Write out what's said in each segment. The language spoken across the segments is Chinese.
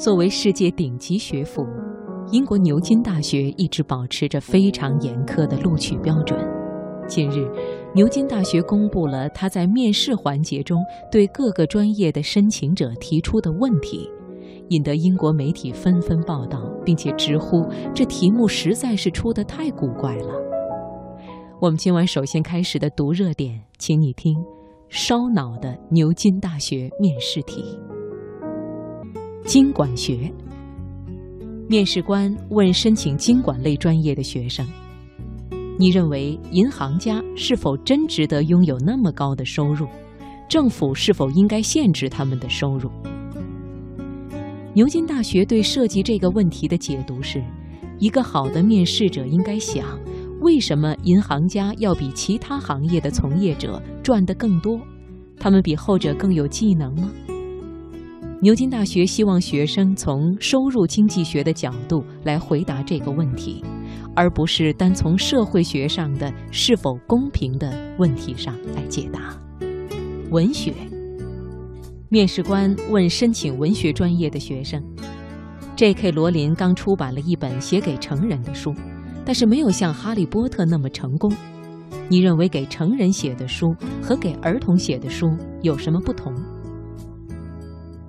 作为世界顶级学府，英国牛津大学一直保持着非常严苛的录取标准。近日，牛津大学公布了他在面试环节中对各个专业的申请者提出的问题，引得英国媒体纷纷报道，并且直呼这题目实在是出得太古怪了。我们今晚首先开始的读热点，请你听：烧脑的牛津大学面试题。经管学，面试官问申请经管类专业的学生：“你认为银行家是否真值得拥有那么高的收入？政府是否应该限制他们的收入？”牛津大学对设计这个问题的解读是：一个好的面试者应该想，为什么银行家要比其他行业的从业者赚得更多？他们比后者更有技能吗？牛津大学希望学生从收入经济学的角度来回答这个问题，而不是单从社会学上的是否公平的问题上来解答。文学，面试官问申请文学专业的学生：“J.K. 罗琳刚出版了一本写给成人的书，但是没有像《哈利波特》那么成功。你认为给成人写的书和给儿童写的书有什么不同？”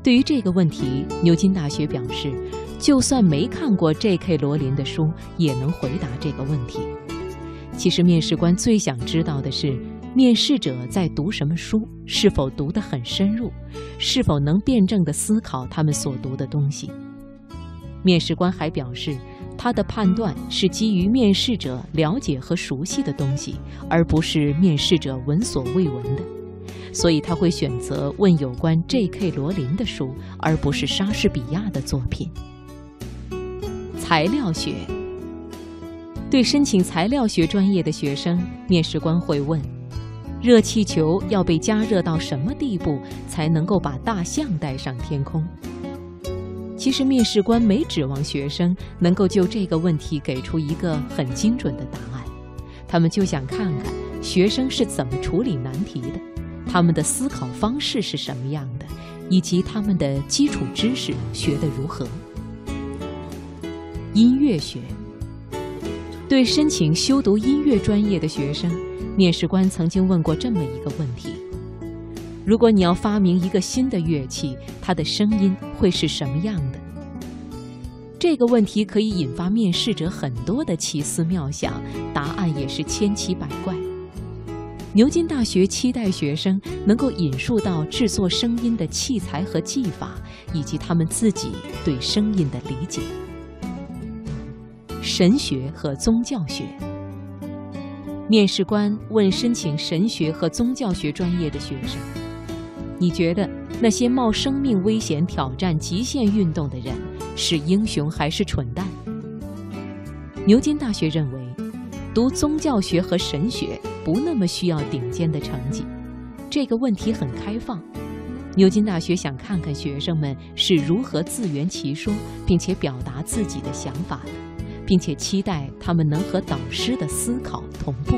对于这个问题，牛津大学表示，就算没看过 J.K. 罗琳的书，也能回答这个问题。其实，面试官最想知道的是，面试者在读什么书，是否读得很深入，是否能辩证地思考他们所读的东西。面试官还表示，他的判断是基于面试者了解和熟悉的东西，而不是面试者闻所未闻的。所以他会选择问有关 J.K. 罗琳的书，而不是莎士比亚的作品。材料学对申请材料学专业的学生，面试官会问：热气球要被加热到什么地步才能够把大象带上天空？其实面试官没指望学生能够就这个问题给出一个很精准的答案，他们就想看看学生是怎么处理难题的。他们的思考方式是什么样的，以及他们的基础知识学得如何？音乐学对申请修读音乐专业的学生，面试官曾经问过这么一个问题：如果你要发明一个新的乐器，它的声音会是什么样的？这个问题可以引发面试者很多的奇思妙想，答案也是千奇百怪。牛津大学期待学生能够引述到制作声音的器材和技法，以及他们自己对声音的理解。神学和宗教学，面试官问申请神学和宗教学专业的学生：“你觉得那些冒生命危险挑战极限运动的人是英雄还是蠢蛋？”牛津大学认为，读宗教学和神学。不那么需要顶尖的成绩，这个问题很开放。牛津大学想看看学生们是如何自圆其说，并且表达自己的想法的，并且期待他们能和导师的思考同步。